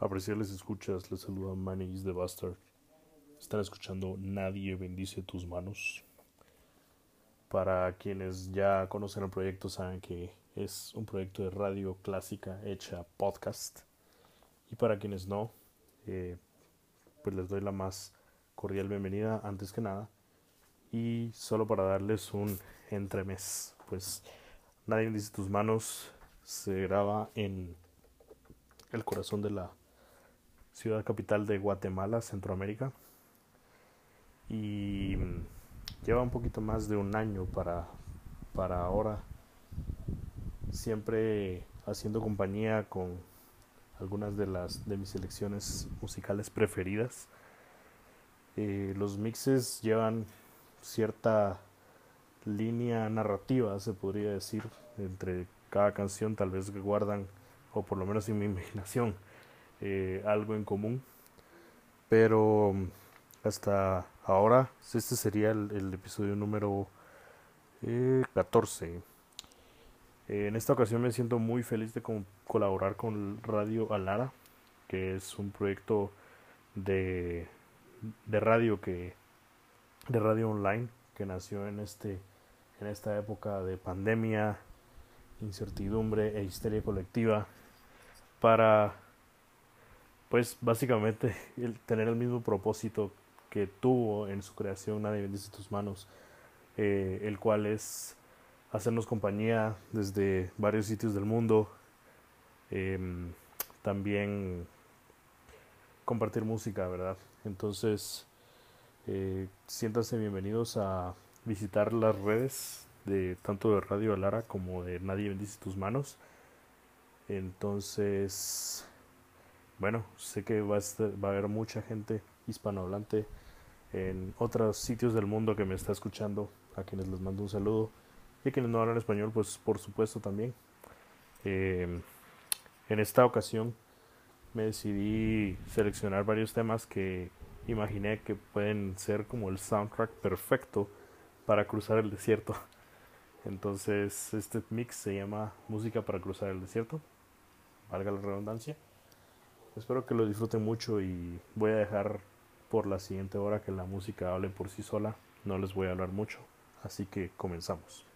Apreciarles escuchas, les saluda Manny the Bastard. Están escuchando Nadie bendice tus manos. Para quienes ya conocen el proyecto saben que es un proyecto de radio clásica hecha podcast. Y para quienes no, eh, pues les doy la más cordial bienvenida antes que nada. Y solo para darles un entremés, pues Nadie bendice tus manos se graba en el corazón de la ciudad capital de Guatemala, Centroamérica. Y lleva un poquito más de un año para, para ahora, siempre haciendo compañía con algunas de las de mis selecciones musicales preferidas. Eh, los mixes llevan cierta línea narrativa, se podría decir, entre cada canción, tal vez guardan, o por lo menos en mi imaginación, eh, algo en común. Pero hasta ahora, este sería el, episodio número 14. Eh, en esta ocasión me siento muy feliz de colaborar con Radio Alara, que es un proyecto de, de radio que de radio online que nació en este en esta época de pandemia, incertidumbre e histeria colectiva para pues básicamente el tener el mismo propósito que tuvo en su creación Nadie bendice tus manos, eh, el cual es hacernos compañía desde varios sitios del mundo, em, también compartir música, ¿verdad? Entonces, eh, siéntanse bienvenidos a visitar las redes de tanto de Radio Alara como de Nadie bendice tus manos. Entonces, bueno, sé que va a, haber mucha gente hispanohablante en otros sitios del mundo que me está escuchando, a quienes les mando un saludo y a quienes no hablan español, pues por supuesto también. Em, en esta ocasión me decidí seleccionar varios temas que imaginé que pueden ser como el soundtrack perfecto para cruzar el desierto. Entonces este mix se llama Música para cruzar el desierto, valga la redundancia. Espero que lo disfruten mucho y voy a dejar por la siguiente hora que la música hable por sí sola. No les voy a hablar mucho, así que comenzamos.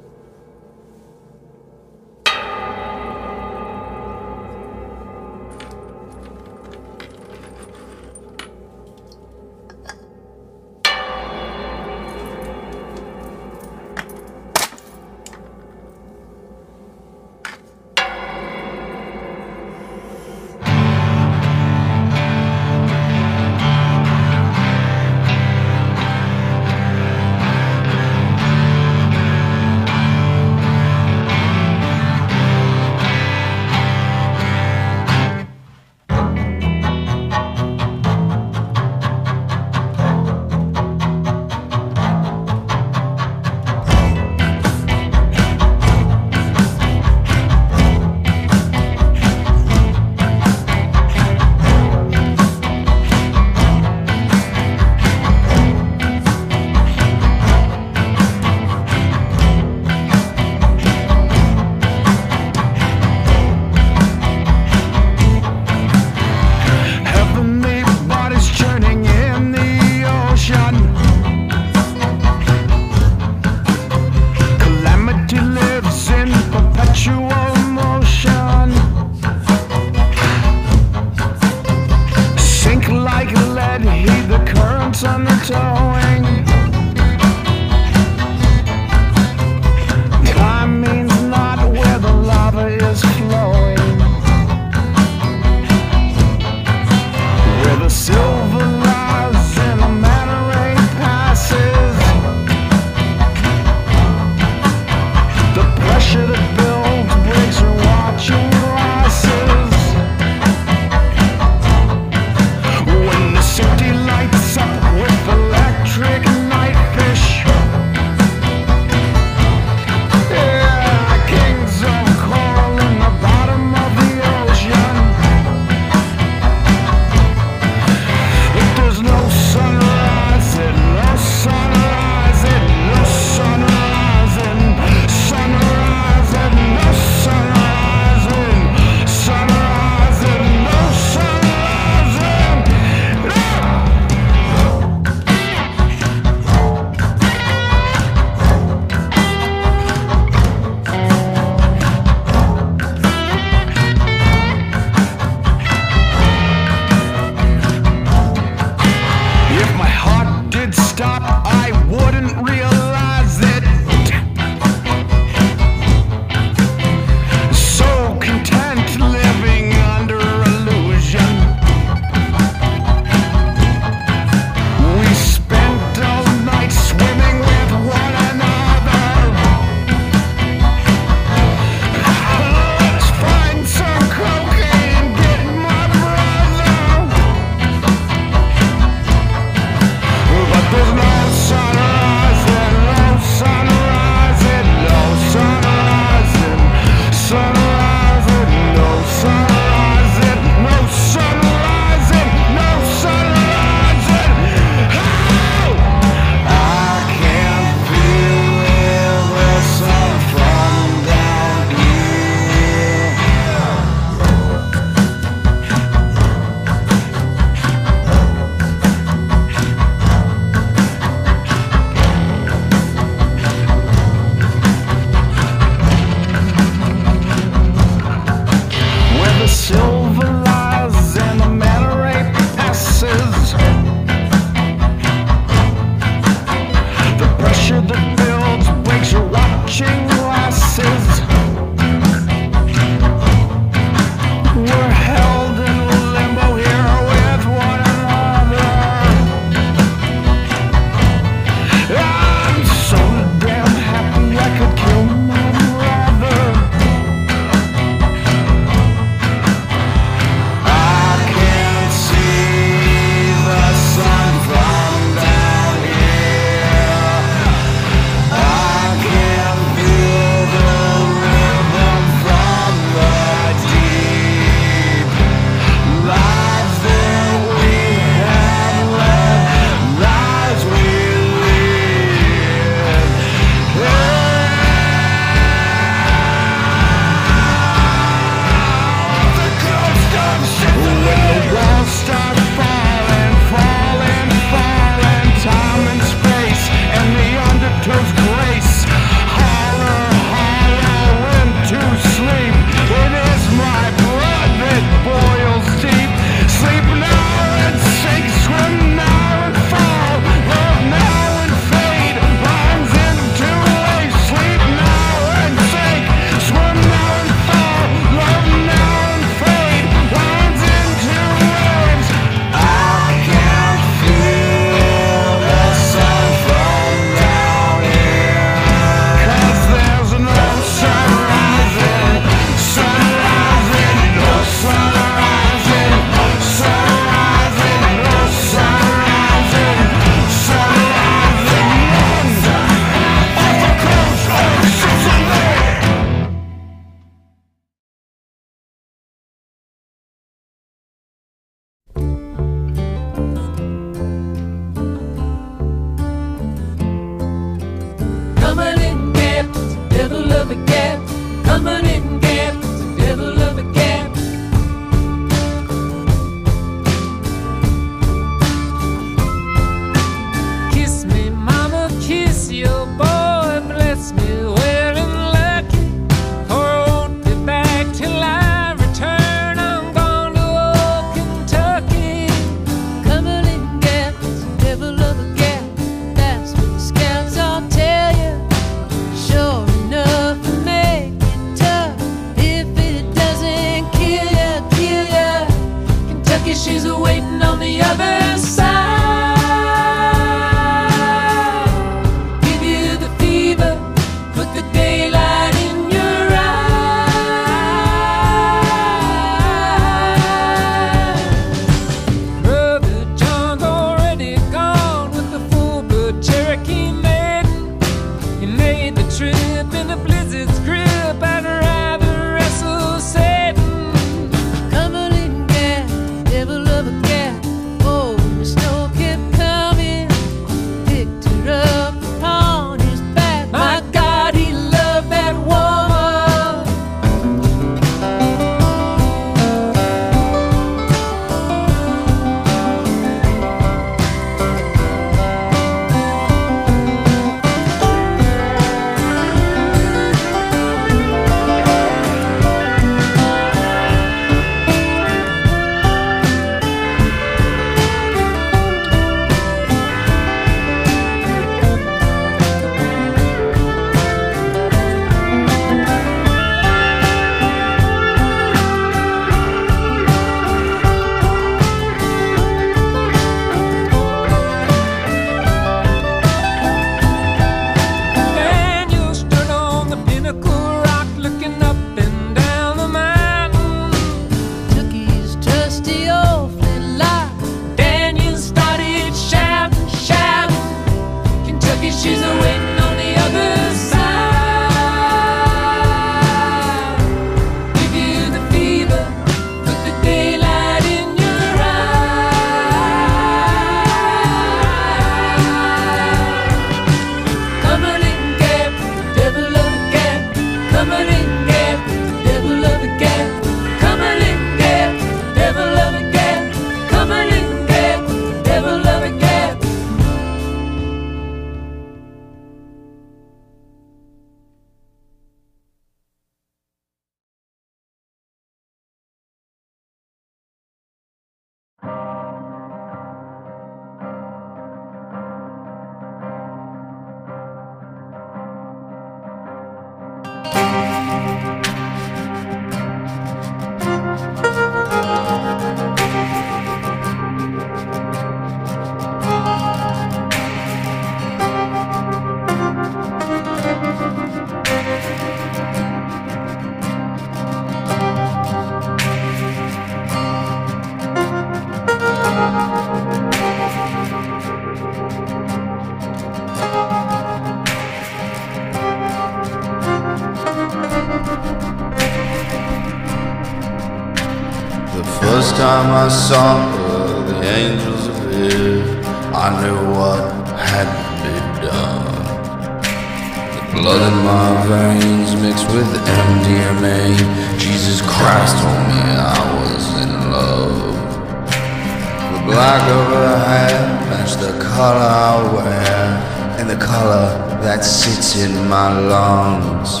Color I wear, and the color that sits in my lungs.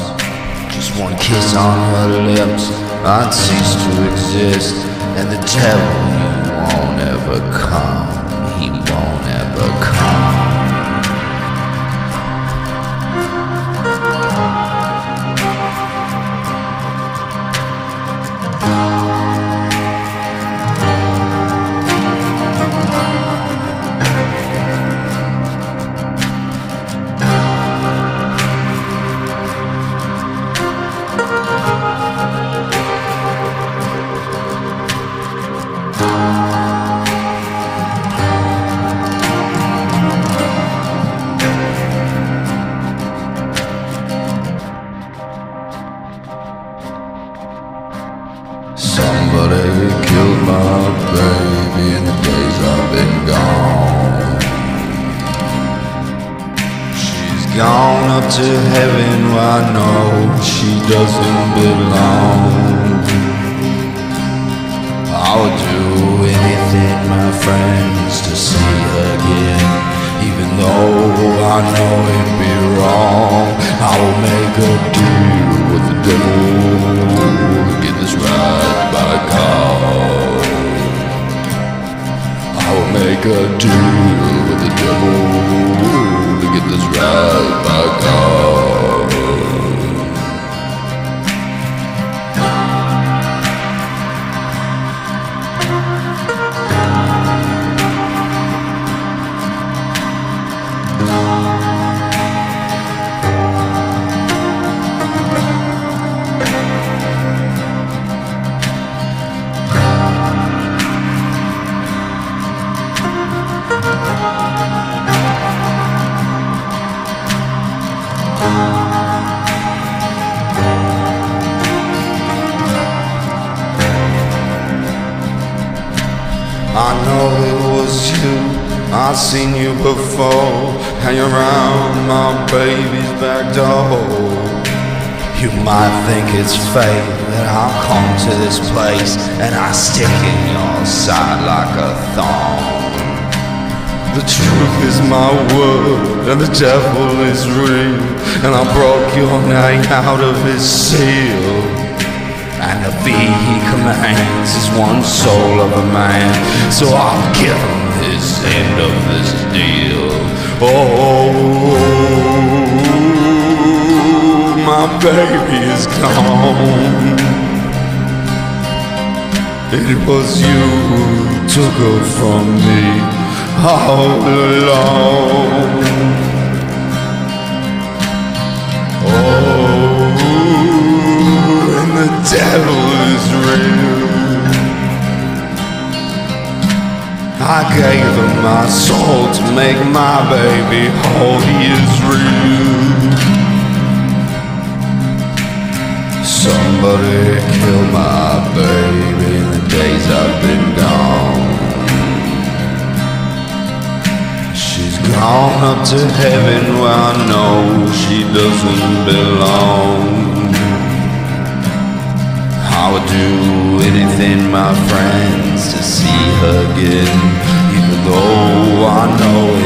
Just one kiss on her lips, I'd cease to exist. And the devil, he won't ever come, he won't ever come. I know she doesn't belong. I would do anything, my friends, to see her again. Even though I know it'd be wrong, I will make a deal with the devil to get this right by God. I will make a deal with the devil to get this right by God. Seen you before. Hang around my baby's back door. You might think it's fate that I'll come to this place and I stick in your side like a thorn. The truth is my word, and the devil is real. And I broke your name out of his seal. And the fee he commands is one soul of a man. So I'll give him his end of this deal. Oh, my baby is gone. It was you who took her from me all alone. Oh, and the devil I gave him my soul to make my baby whole. He is real. Somebody killed my baby in the days I've been gone. She's gone up to heaven where I know she doesn't belong. I would do anything, my friends, to see her again. Even though I know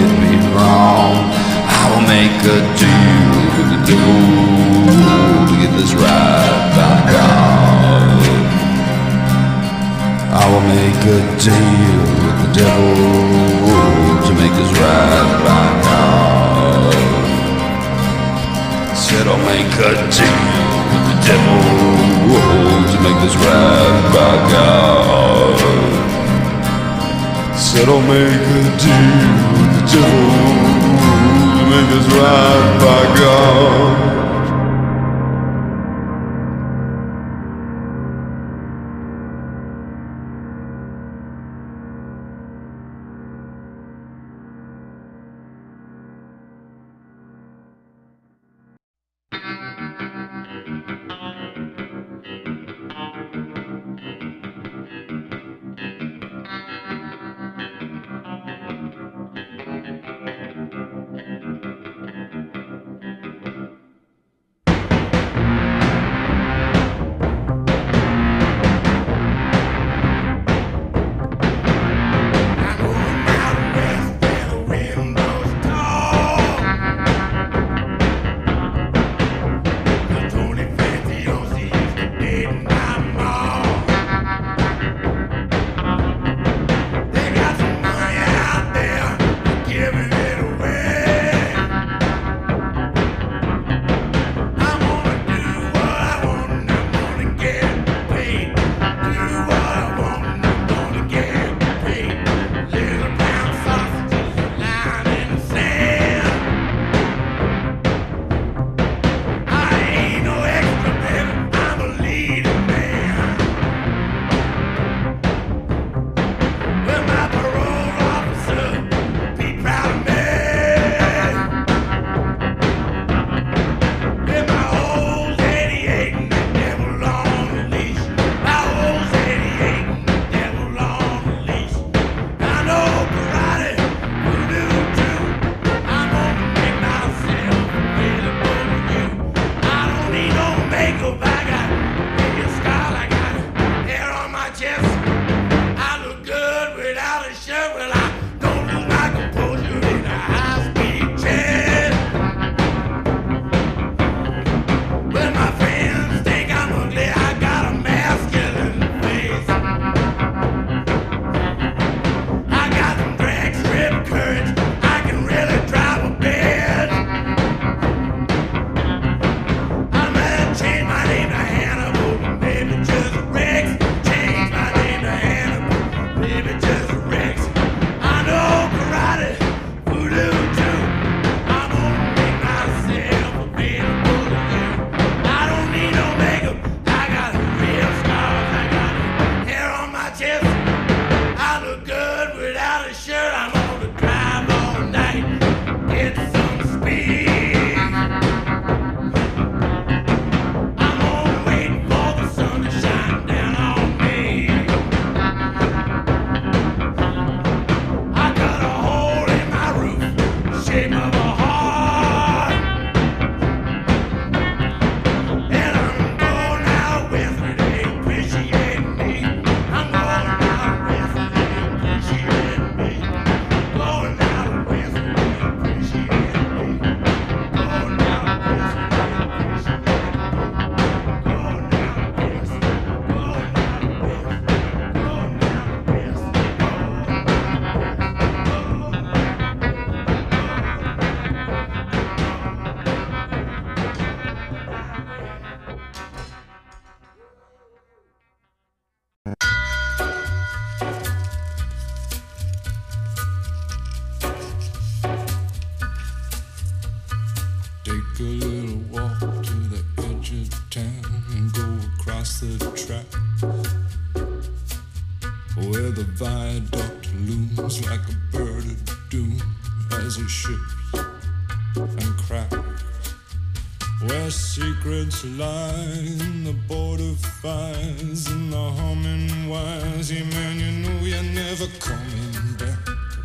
finish line, the border fires and the humming wires. Yeah, man, you know you're never coming back.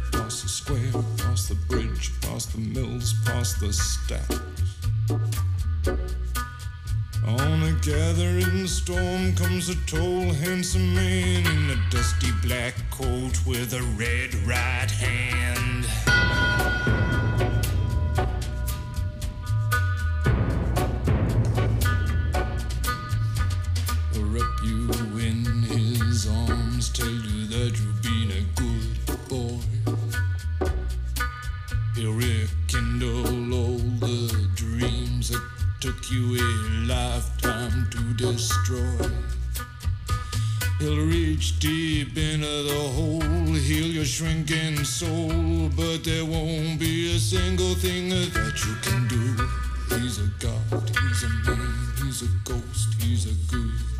Across the square, across the bridge, past the mills, past the stacks. On a gathering storm comes a tall, handsome man in a dusty black coat with a red right hand.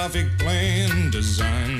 graphic plan design.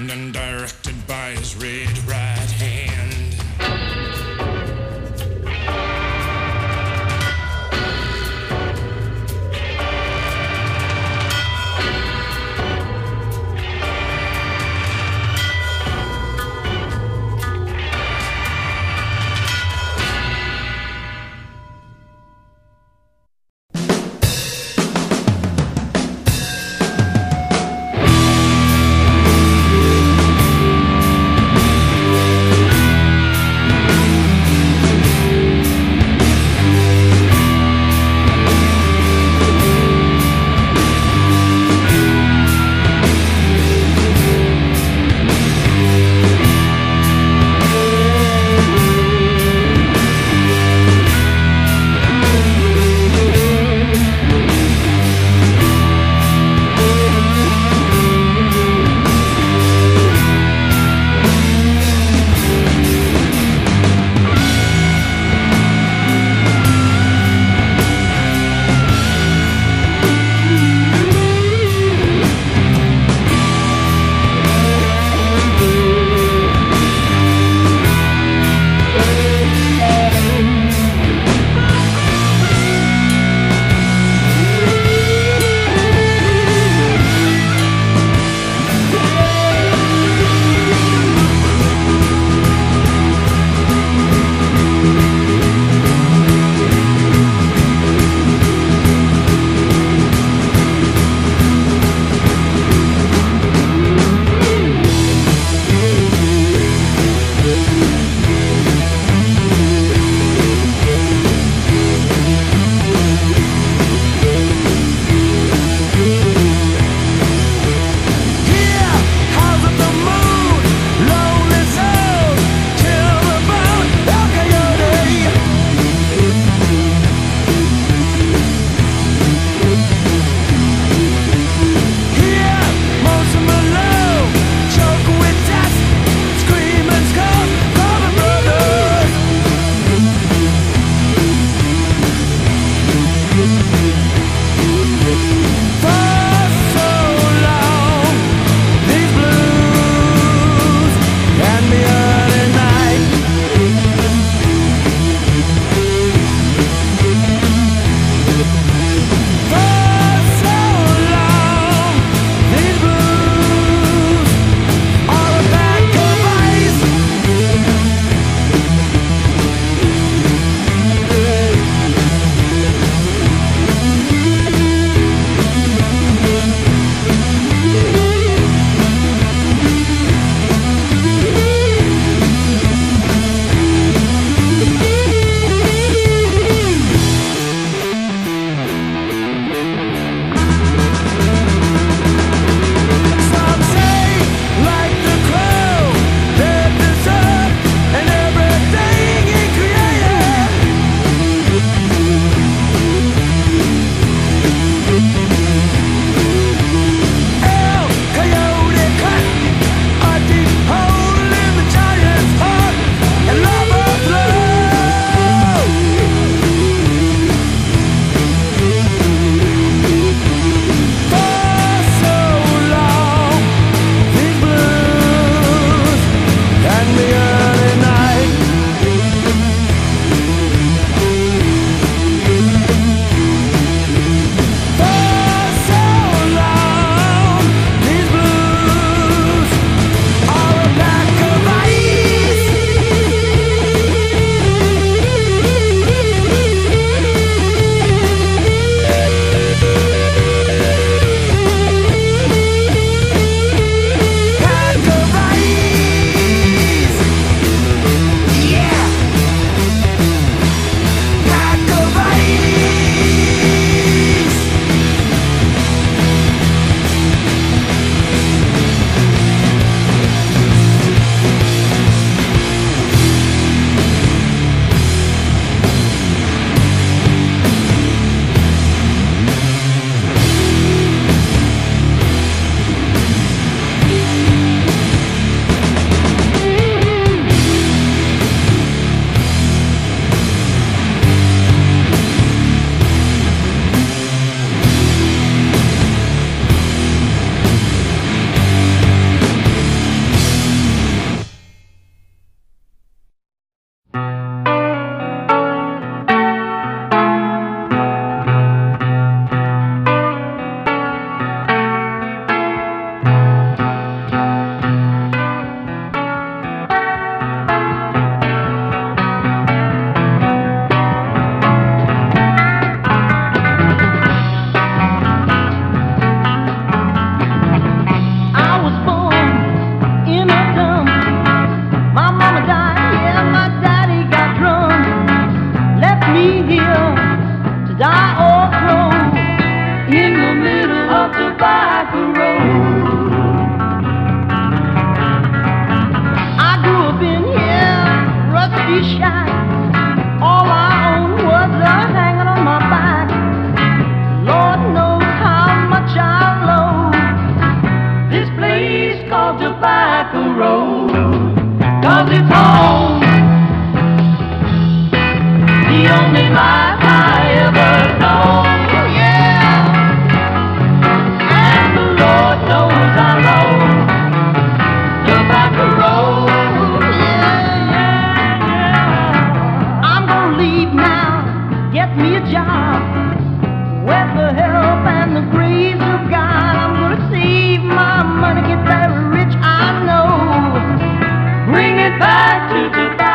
Thank you.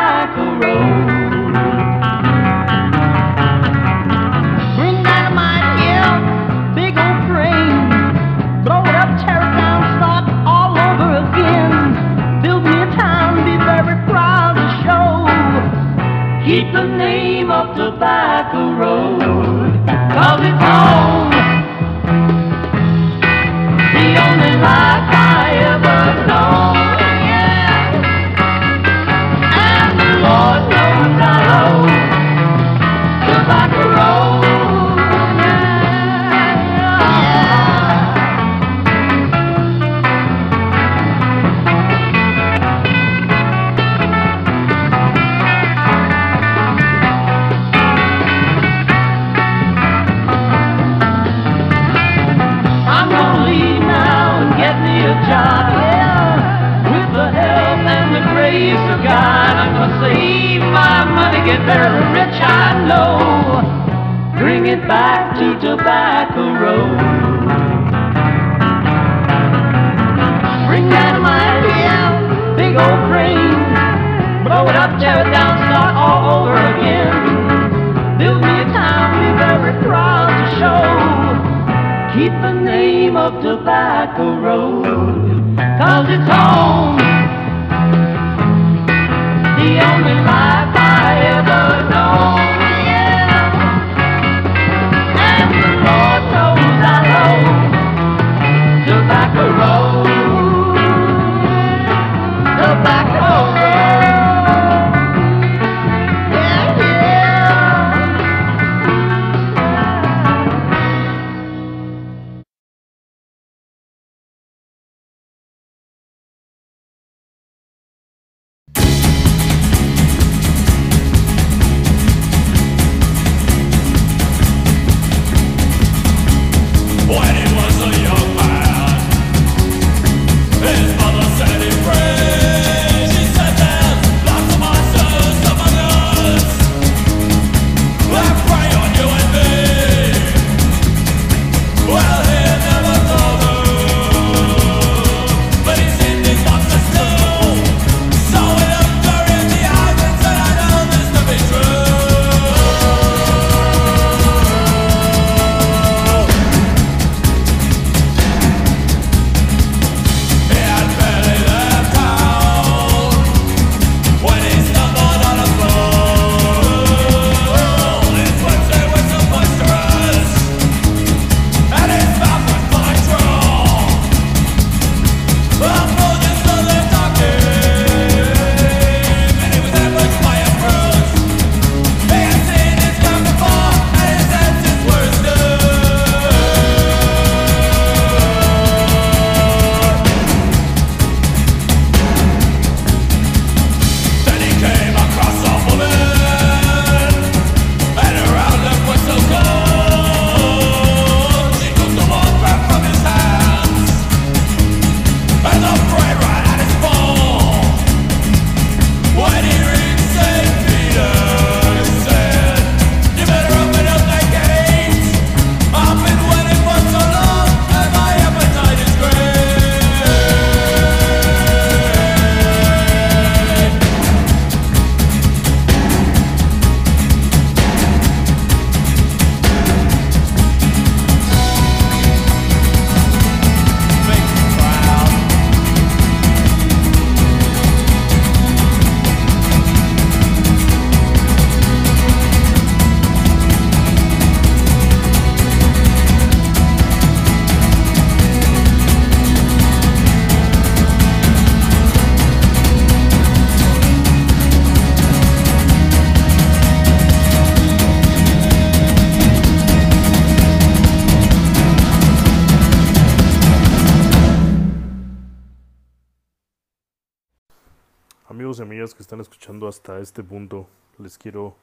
hasta este punto, les quiero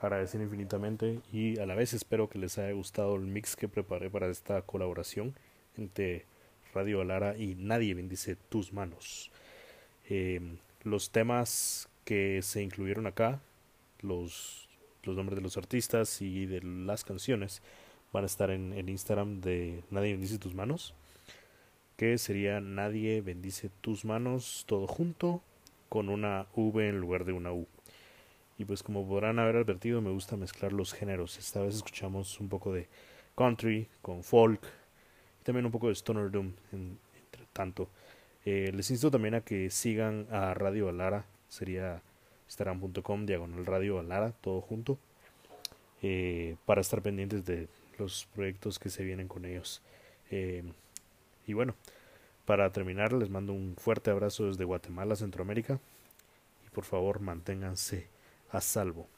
agradecer infinitamente y a la vez espero que les haya gustado el mix que preparé para esta colaboración entre Radio Alara y Nadie bendice tus manos. Em, los temas que se incluyeron acá, los, los nombres de los artistas y de las canciones van a estar en el Instagram de Nadie bendice tus manos, que sería Nadie bendice tus manos todo junto con una V en lugar de una U. Y pues como podrán haber advertido, me gusta mezclar los géneros. Esta vez escuchamos un poco de country con folk y también un poco de stoner doom en- entre tanto. Eh, les insto también a que sigan a Radio Alara, sería instagram.com diagonal Radio Alara, todo junto, eh, para estar pendientes de los proyectos que se vienen con ellos. Eh, y bueno, para terminar les mando un fuerte abrazo desde Guatemala, Centroamérica, y por favor manténganse a salvo.